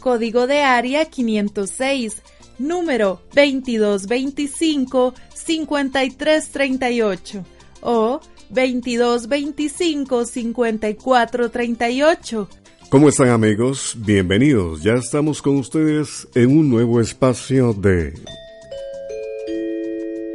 código de área 506, número 2225-5338 o 2225-5438 ¿Cómo están amigos? Bienvenidos. Ya estamos con ustedes en un nuevo espacio de...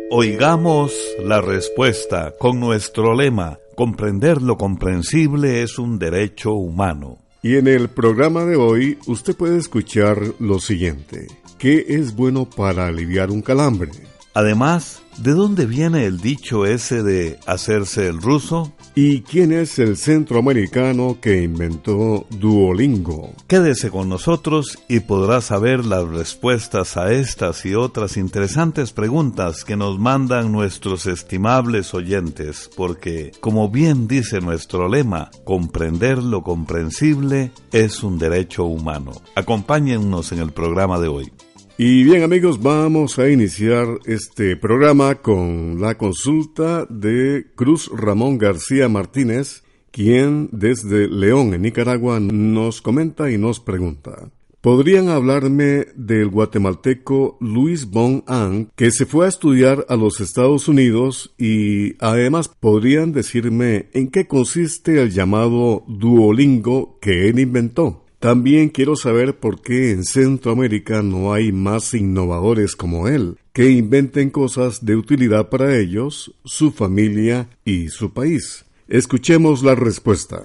Oigamos la respuesta con nuestro lema, comprender lo comprensible es un derecho humano. Y en el programa de hoy usted puede escuchar lo siguiente. ¿Qué es bueno para aliviar un calambre? Además, ¿de dónde viene el dicho ese de hacerse el ruso? ¿Y quién es el centroamericano que inventó Duolingo? Quédese con nosotros y podrá saber las respuestas a estas y otras interesantes preguntas que nos mandan nuestros estimables oyentes, porque, como bien dice nuestro lema, comprender lo comprensible es un derecho humano. Acompáñennos en el programa de hoy. Y bien amigos, vamos a iniciar este programa con la consulta de Cruz Ramón García Martínez, quien desde León, en Nicaragua, nos comenta y nos pregunta. ¿Podrían hablarme del guatemalteco Luis Bon An, que se fue a estudiar a los Estados Unidos y además podrían decirme en qué consiste el llamado Duolingo que él inventó? También quiero saber por qué en Centroamérica no hay más innovadores como él, que inventen cosas de utilidad para ellos, su familia y su país. Escuchemos la respuesta.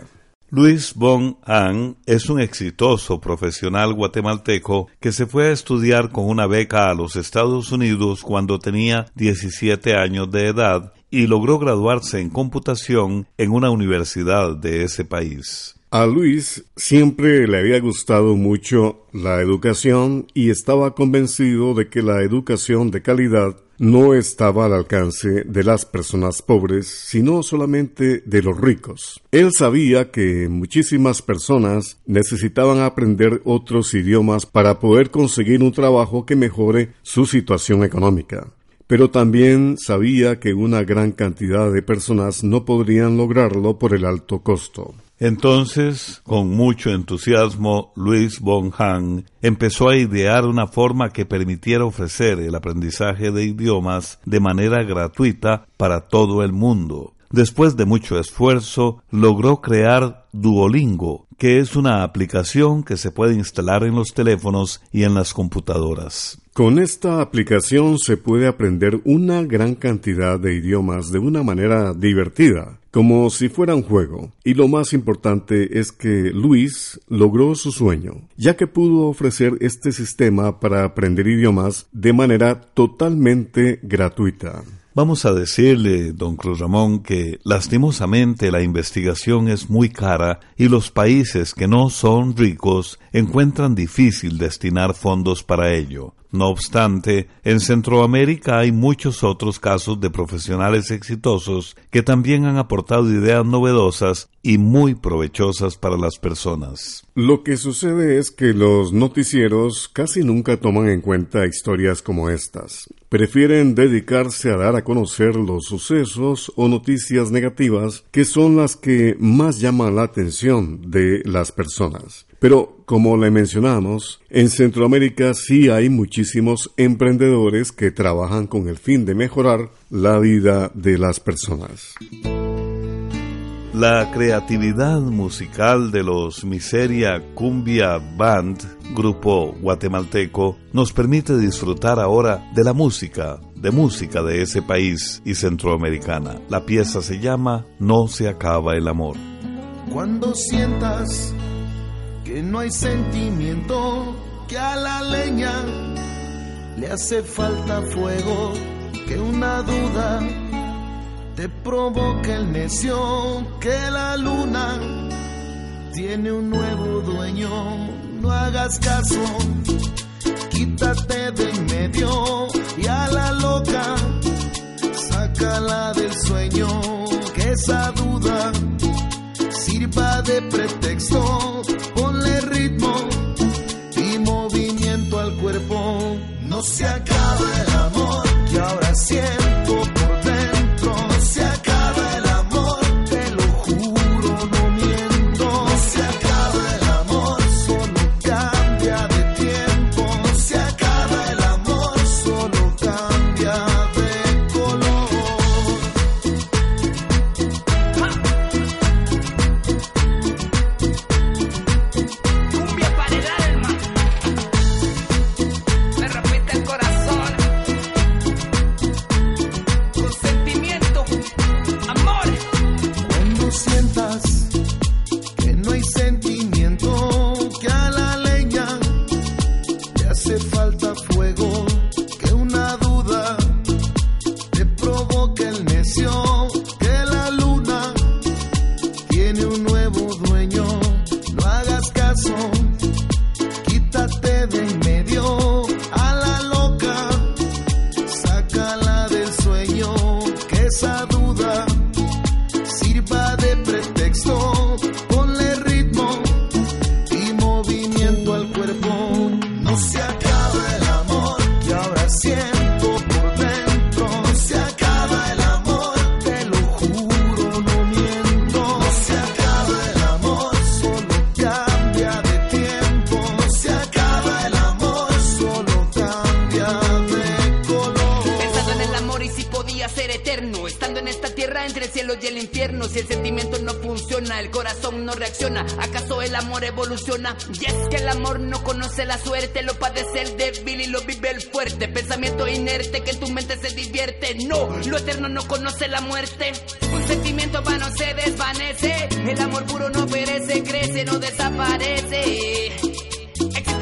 Luis Bon An es un exitoso profesional guatemalteco que se fue a estudiar con una beca a los Estados Unidos cuando tenía 17 años de edad y logró graduarse en computación en una universidad de ese país. A Luis siempre le había gustado mucho la educación y estaba convencido de que la educación de calidad no estaba al alcance de las personas pobres, sino solamente de los ricos. Él sabía que muchísimas personas necesitaban aprender otros idiomas para poder conseguir un trabajo que mejore su situación económica pero también sabía que una gran cantidad de personas no podrían lograrlo por el alto costo. Entonces, con mucho entusiasmo, Luis Bonham empezó a idear una forma que permitiera ofrecer el aprendizaje de idiomas de manera gratuita para todo el mundo. Después de mucho esfuerzo, logró crear Duolingo, que es una aplicación que se puede instalar en los teléfonos y en las computadoras. Con esta aplicación se puede aprender una gran cantidad de idiomas de una manera divertida, como si fuera un juego. Y lo más importante es que Luis logró su sueño, ya que pudo ofrecer este sistema para aprender idiomas de manera totalmente gratuita. Vamos a decirle, don Cruz Ramón, que lastimosamente la investigación es muy cara y los países que no son ricos encuentran difícil destinar fondos para ello. No obstante, en Centroamérica hay muchos otros casos de profesionales exitosos que también han aportado ideas novedosas y muy provechosas para las personas. Lo que sucede es que los noticieros casi nunca toman en cuenta historias como estas. Prefieren dedicarse a dar a conocer los sucesos o noticias negativas que son las que más llaman la atención de las personas. Pero, como le mencionamos, en Centroamérica sí hay muchísimos emprendedores que trabajan con el fin de mejorar la vida de las personas. La creatividad musical de los Miseria Cumbia Band, grupo guatemalteco, nos permite disfrutar ahora de la música, de música de ese país y centroamericana. La pieza se llama No se acaba el amor. Cuando sientas que no hay sentimiento, que a la leña le hace falta fuego, que una duda te provoca el necio, que la luna tiene un nuevo dueño, no hagas caso, quítate de en medio y a la loca, sácala del sueño, que esa duda sirva de pretexto no se acaba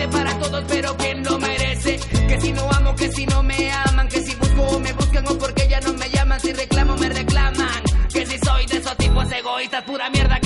Para todos, pero quien lo merece. Que si no amo, que si no me aman, que si busco o me buscan o porque ya no me llaman, si reclamo me reclaman. Que si soy de esos tipos egoístas, pura mierda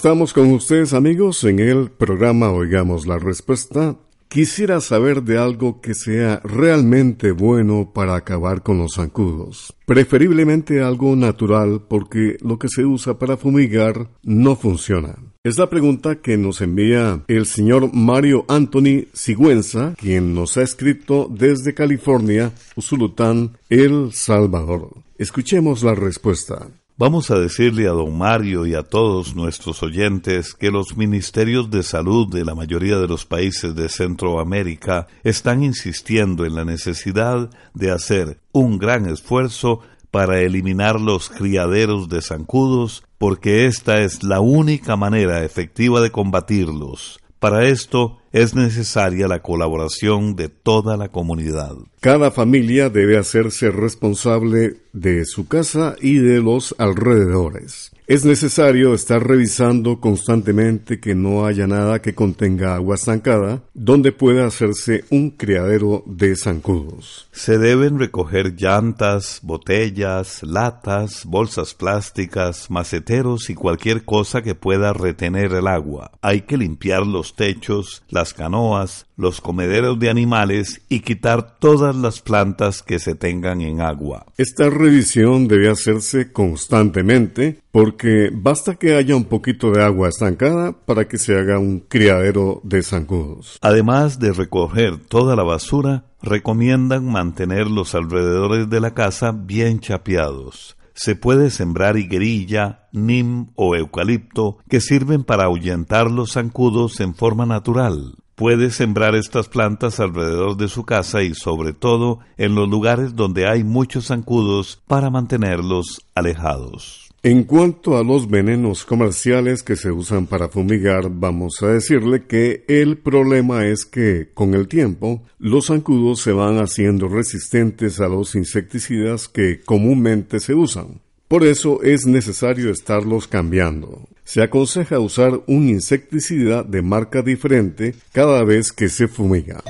Estamos con ustedes amigos en el programa Oigamos la Respuesta. Quisiera saber de algo que sea realmente bueno para acabar con los zancudos. Preferiblemente algo natural porque lo que se usa para fumigar no funciona. Es la pregunta que nos envía el señor Mario Anthony Sigüenza, quien nos ha escrito desde California, Usulután, El Salvador. Escuchemos la respuesta. Vamos a decirle a don Mario y a todos nuestros oyentes que los ministerios de salud de la mayoría de los países de Centroamérica están insistiendo en la necesidad de hacer un gran esfuerzo para eliminar los criaderos de zancudos porque esta es la única manera efectiva de combatirlos. Para esto es necesaria la colaboración de toda la comunidad. Cada familia debe hacerse responsable de su casa y de los alrededores. Es necesario estar revisando constantemente que no haya nada que contenga agua estancada donde pueda hacerse un criadero de zancudos. Se deben recoger llantas, botellas, latas, bolsas plásticas, maceteros y cualquier cosa que pueda retener el agua. Hay que limpiar los techos, las canoas, los comederos de animales y quitar todas las plantas que se tengan en agua. Esta revisión debe hacerse constantemente porque basta que haya un poquito de agua estancada para que se haga un criadero de zancudos. Además de recoger toda la basura, recomiendan mantener los alrededores de la casa bien chapeados. Se puede sembrar higuerilla, nim o eucalipto que sirven para ahuyentar los zancudos en forma natural. Puede sembrar estas plantas alrededor de su casa y sobre todo en los lugares donde hay muchos zancudos para mantenerlos alejados. En cuanto a los venenos comerciales que se usan para fumigar, vamos a decirle que el problema es que con el tiempo los zancudos se van haciendo resistentes a los insecticidas que comúnmente se usan. Por eso es necesario estarlos cambiando. Se aconseja usar un insecticida de marca diferente cada vez que se fumiga.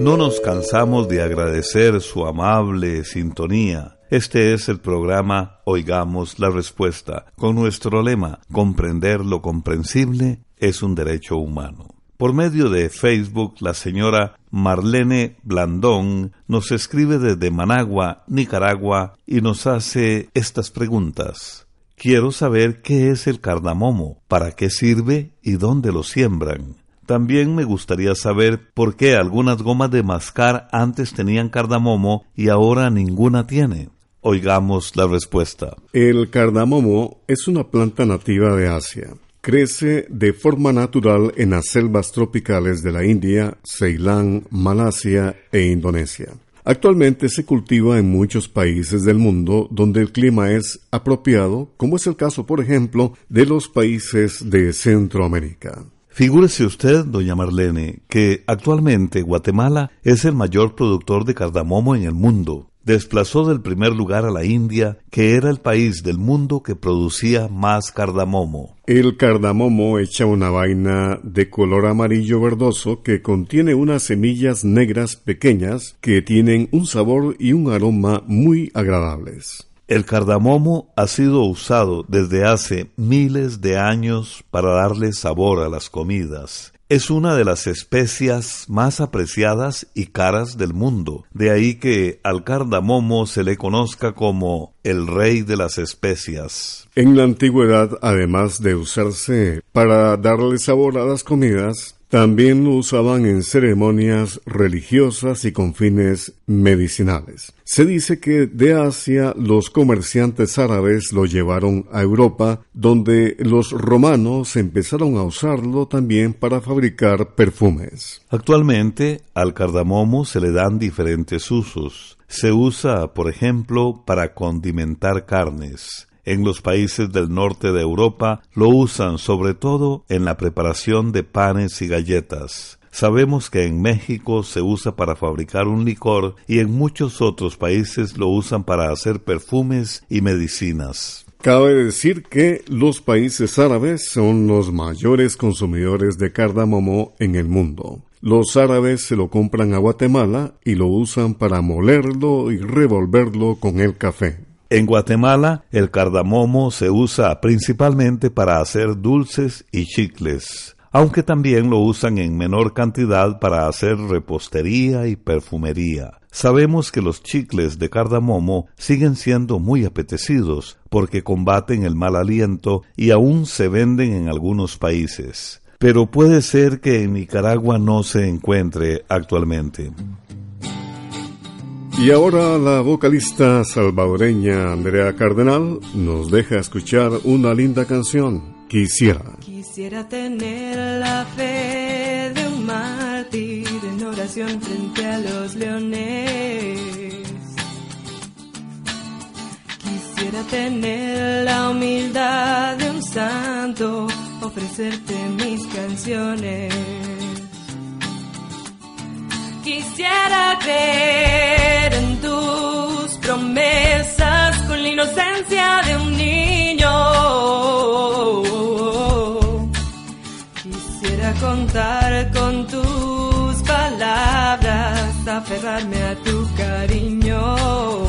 No nos cansamos de agradecer su amable sintonía. Este es el programa Oigamos la Respuesta, con nuestro lema Comprender lo comprensible es un derecho humano. Por medio de Facebook, la señora Marlene Blandón nos escribe desde Managua, Nicaragua, y nos hace estas preguntas. Quiero saber qué es el cardamomo, para qué sirve y dónde lo siembran. También me gustaría saber por qué algunas gomas de mascar antes tenían cardamomo y ahora ninguna tiene. Oigamos la respuesta. El cardamomo es una planta nativa de Asia. Crece de forma natural en las selvas tropicales de la India, Ceilán, Malasia e Indonesia. Actualmente se cultiva en muchos países del mundo donde el clima es apropiado, como es el caso, por ejemplo, de los países de Centroamérica. Figúrese usted, doña Marlene, que actualmente Guatemala es el mayor productor de cardamomo en el mundo. Desplazó del primer lugar a la India, que era el país del mundo que producía más cardamomo. El cardamomo echa una vaina de color amarillo verdoso que contiene unas semillas negras pequeñas que tienen un sabor y un aroma muy agradables. El cardamomo ha sido usado desde hace miles de años para darle sabor a las comidas. Es una de las especias más apreciadas y caras del mundo, de ahí que al cardamomo se le conozca como el rey de las especias. En la antigüedad, además de usarse para darle sabor a las comidas, también lo usaban en ceremonias religiosas y con fines medicinales. Se dice que de Asia los comerciantes árabes lo llevaron a Europa, donde los romanos empezaron a usarlo también para fabricar perfumes. Actualmente al cardamomo se le dan diferentes usos. Se usa, por ejemplo, para condimentar carnes. En los países del norte de Europa lo usan sobre todo en la preparación de panes y galletas. Sabemos que en México se usa para fabricar un licor y en muchos otros países lo usan para hacer perfumes y medicinas. Cabe decir que los países árabes son los mayores consumidores de cardamomo en el mundo. Los árabes se lo compran a Guatemala y lo usan para molerlo y revolverlo con el café. En Guatemala, el cardamomo se usa principalmente para hacer dulces y chicles, aunque también lo usan en menor cantidad para hacer repostería y perfumería. Sabemos que los chicles de cardamomo siguen siendo muy apetecidos porque combaten el mal aliento y aún se venden en algunos países. Pero puede ser que en Nicaragua no se encuentre actualmente. Y ahora la vocalista salvadoreña Andrea Cardenal nos deja escuchar una linda canción, Quisiera. Quisiera tener la fe de un mártir en oración frente a los leones. Quisiera tener la humildad de un santo, ofrecerte mis canciones. Quisiera creer en tus promesas con la inocencia de un niño. Quisiera contar con tus palabras, aferrarme a tu cariño.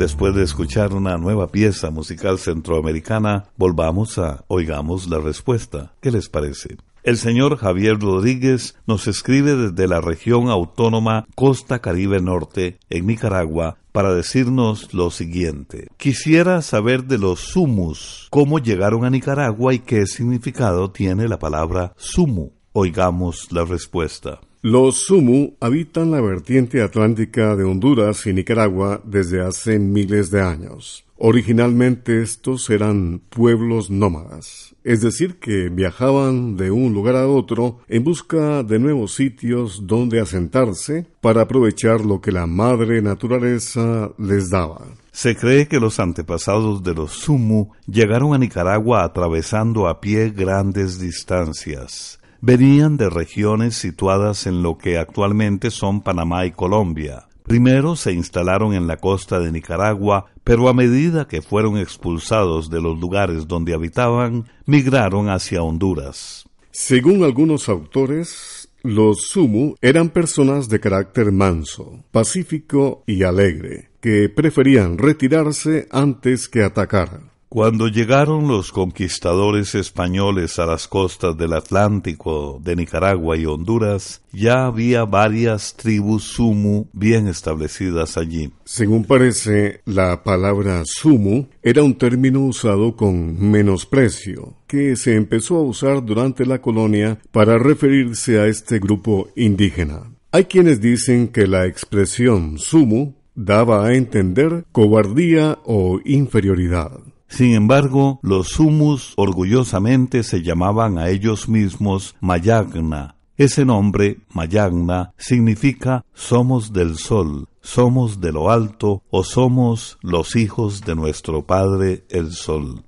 Después de escuchar una nueva pieza musical centroamericana, volvamos a Oigamos la Respuesta. ¿Qué les parece? El señor Javier Rodríguez nos escribe desde la región autónoma Costa Caribe Norte, en Nicaragua, para decirnos lo siguiente. Quisiera saber de los sumus, cómo llegaron a Nicaragua y qué significado tiene la palabra sumu. Oigamos la respuesta. Los Sumu habitan la vertiente atlántica de Honduras y Nicaragua desde hace miles de años. Originalmente estos eran pueblos nómadas, es decir, que viajaban de un lugar a otro en busca de nuevos sitios donde asentarse para aprovechar lo que la madre naturaleza les daba. Se cree que los antepasados de los Sumu llegaron a Nicaragua atravesando a pie grandes distancias. Venían de regiones situadas en lo que actualmente son Panamá y Colombia. Primero se instalaron en la costa de Nicaragua, pero a medida que fueron expulsados de los lugares donde habitaban, migraron hacia Honduras. Según algunos autores, los Sumu eran personas de carácter manso, pacífico y alegre, que preferían retirarse antes que atacar. Cuando llegaron los conquistadores españoles a las costas del Atlántico de Nicaragua y Honduras, ya había varias tribus sumu bien establecidas allí. Según parece, la palabra sumu era un término usado con menosprecio, que se empezó a usar durante la colonia para referirse a este grupo indígena. Hay quienes dicen que la expresión sumu daba a entender cobardía o inferioridad. Sin embargo, los humus orgullosamente se llamaban a ellos mismos Mayagna. Ese nombre, Mayagna, significa somos del sol, somos de lo alto o somos los hijos de nuestro Padre el Sol.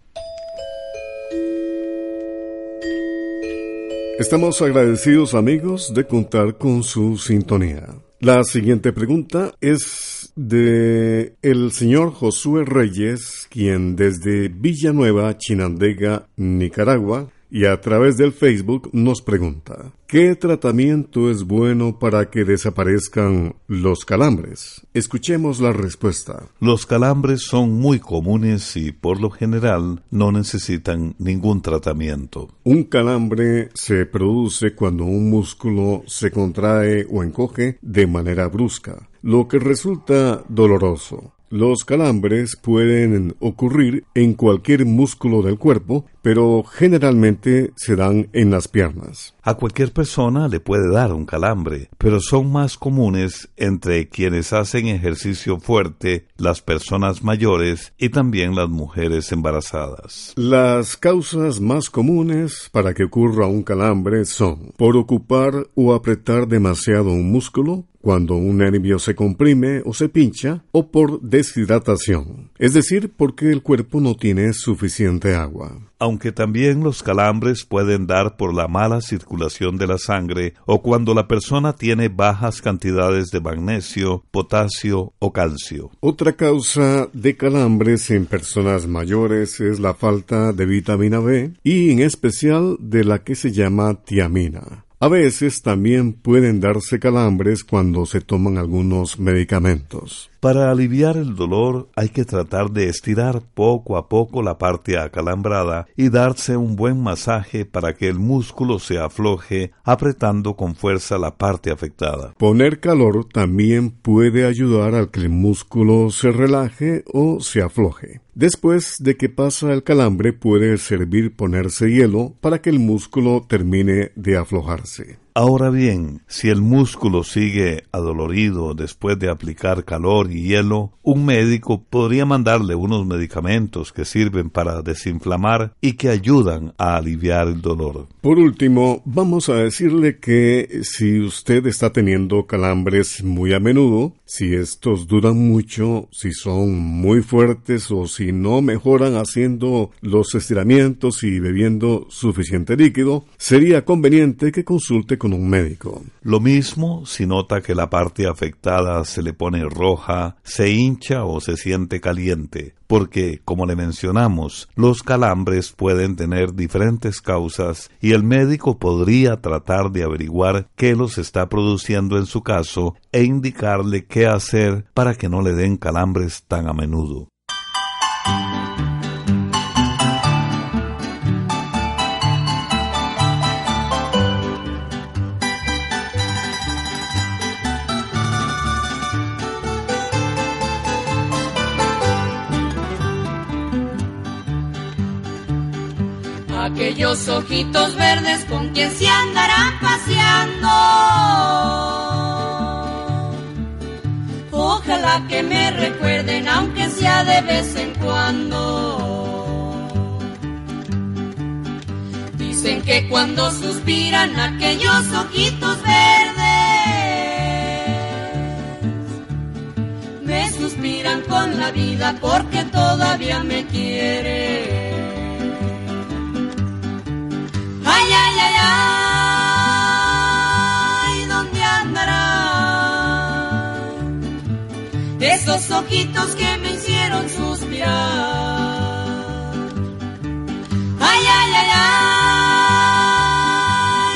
Estamos agradecidos amigos de contar con su sintonía. La siguiente pregunta es de el señor Josué Reyes, quien desde Villanueva, Chinandega, Nicaragua, y a través del Facebook nos pregunta, ¿qué tratamiento es bueno para que desaparezcan los calambres? Escuchemos la respuesta. Los calambres son muy comunes y por lo general no necesitan ningún tratamiento. Un calambre se produce cuando un músculo se contrae o encoge de manera brusca, lo que resulta doloroso. Los calambres pueden ocurrir en cualquier músculo del cuerpo, pero generalmente se dan en las piernas. A cualquier persona le puede dar un calambre, pero son más comunes entre quienes hacen ejercicio fuerte, las personas mayores y también las mujeres embarazadas. Las causas más comunes para que ocurra un calambre son por ocupar o apretar demasiado un músculo, cuando un nervio se comprime o se pincha, o por deshidratación, es decir, porque el cuerpo no tiene suficiente agua aunque también los calambres pueden dar por la mala circulación de la sangre o cuando la persona tiene bajas cantidades de magnesio, potasio o calcio. Otra causa de calambres en personas mayores es la falta de vitamina B y en especial de la que se llama tiamina. A veces también pueden darse calambres cuando se toman algunos medicamentos. Para aliviar el dolor hay que tratar de estirar poco a poco la parte acalambrada y darse un buen masaje para que el músculo se afloje apretando con fuerza la parte afectada. Poner calor también puede ayudar a que el músculo se relaje o se afloje. Después de que pasa el calambre puede servir ponerse hielo para que el músculo termine de aflojarse. Ahora bien, si el músculo sigue adolorido después de aplicar calor y hielo, un médico podría mandarle unos medicamentos que sirven para desinflamar y que ayudan a aliviar el dolor. Por último, vamos a decirle que si usted está teniendo calambres muy a menudo, si estos duran mucho, si son muy fuertes o si no mejoran haciendo los estiramientos y bebiendo suficiente líquido, sería conveniente que consulte un médico. Lo mismo si nota que la parte afectada se le pone roja, se hincha o se siente caliente, porque, como le mencionamos, los calambres pueden tener diferentes causas y el médico podría tratar de averiguar qué los está produciendo en su caso e indicarle qué hacer para que no le den calambres tan a menudo. Aquellos ojitos verdes con quien se andarán paseando. Ojalá que me recuerden, aunque sea de vez en cuando. Dicen que cuando suspiran aquellos ojitos verdes, me suspiran con la vida porque todavía me quieren. Ay, ay, ay, ay, ¿dónde andarán esos ojitos que me hicieron suspirar? Ay, ay, ay,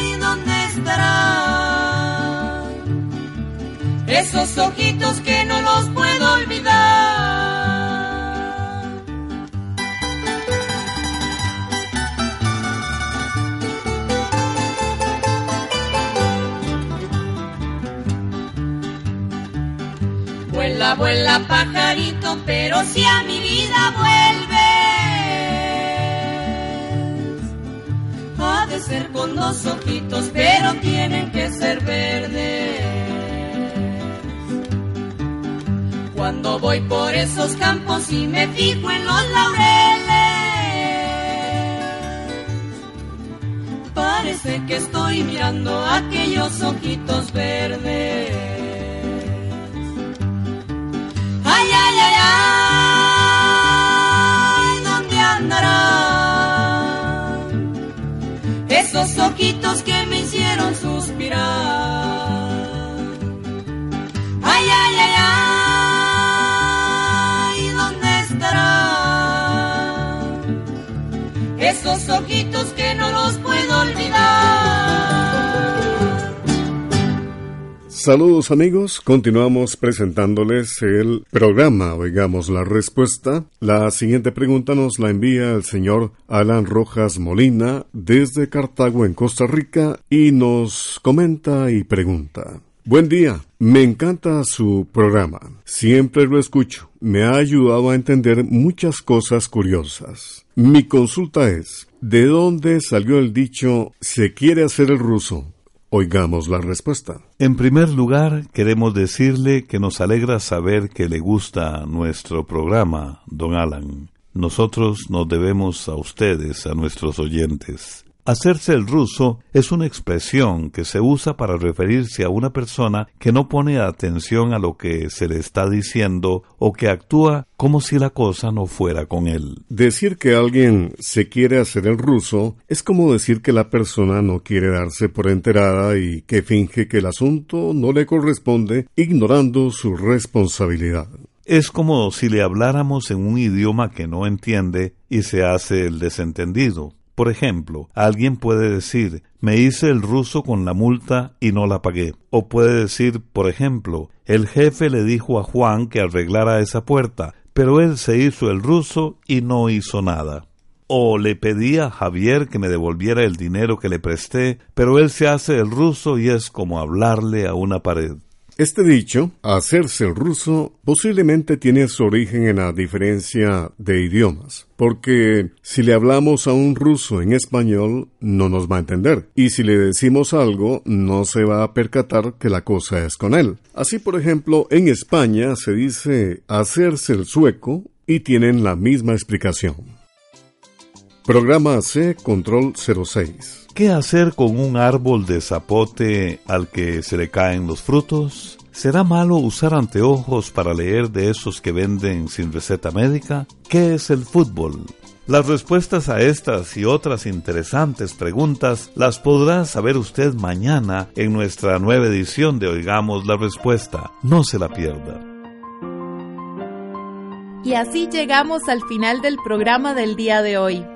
ay, ¿dónde estarán esos ojitos que no los puedo olvidar? Vuela, vuela pajarito, pero si a mi vida vuelves, ha de ser con dos ojitos, pero tienen que ser verdes. Cuando voy por esos campos y me fijo en los laureles, parece que estoy mirando aquellos ojitos verdes. Ojitos que me hicieron suspirar? Ay, ay, ay, ay, ¿dónde estarán esos ojitos que no los puedo olvidar? Saludos amigos, continuamos presentándoles el programa Oigamos la Respuesta. La siguiente pregunta nos la envía el señor Alan Rojas Molina desde Cartago en Costa Rica y nos comenta y pregunta. Buen día, me encanta su programa, siempre lo escucho, me ha ayudado a entender muchas cosas curiosas. Mi consulta es, ¿de dónde salió el dicho se quiere hacer el ruso? Oigamos la respuesta. En primer lugar, queremos decirle que nos alegra saber que le gusta nuestro programa, don Alan. Nosotros nos debemos a ustedes, a nuestros oyentes. Hacerse el ruso es una expresión que se usa para referirse a una persona que no pone atención a lo que se le está diciendo o que actúa como si la cosa no fuera con él. Decir que alguien se quiere hacer el ruso es como decir que la persona no quiere darse por enterada y que finge que el asunto no le corresponde, ignorando su responsabilidad. Es como si le habláramos en un idioma que no entiende y se hace el desentendido. Por ejemplo, alguien puede decir, me hice el ruso con la multa y no la pagué. O puede decir, por ejemplo, el jefe le dijo a Juan que arreglara esa puerta, pero él se hizo el ruso y no hizo nada. O le pedí a Javier que me devolviera el dinero que le presté, pero él se hace el ruso y es como hablarle a una pared. Este dicho, hacerse el ruso, posiblemente tiene su origen en la diferencia de idiomas, porque si le hablamos a un ruso en español, no nos va a entender, y si le decimos algo, no se va a percatar que la cosa es con él. Así, por ejemplo, en España se dice hacerse el sueco y tienen la misma explicación. Programa C Control 06 ¿Qué hacer con un árbol de zapote al que se le caen los frutos? ¿Será malo usar anteojos para leer de esos que venden sin receta médica? ¿Qué es el fútbol? Las respuestas a estas y otras interesantes preguntas las podrá saber usted mañana en nuestra nueva edición de Oigamos la Respuesta. No se la pierda. Y así llegamos al final del programa del día de hoy.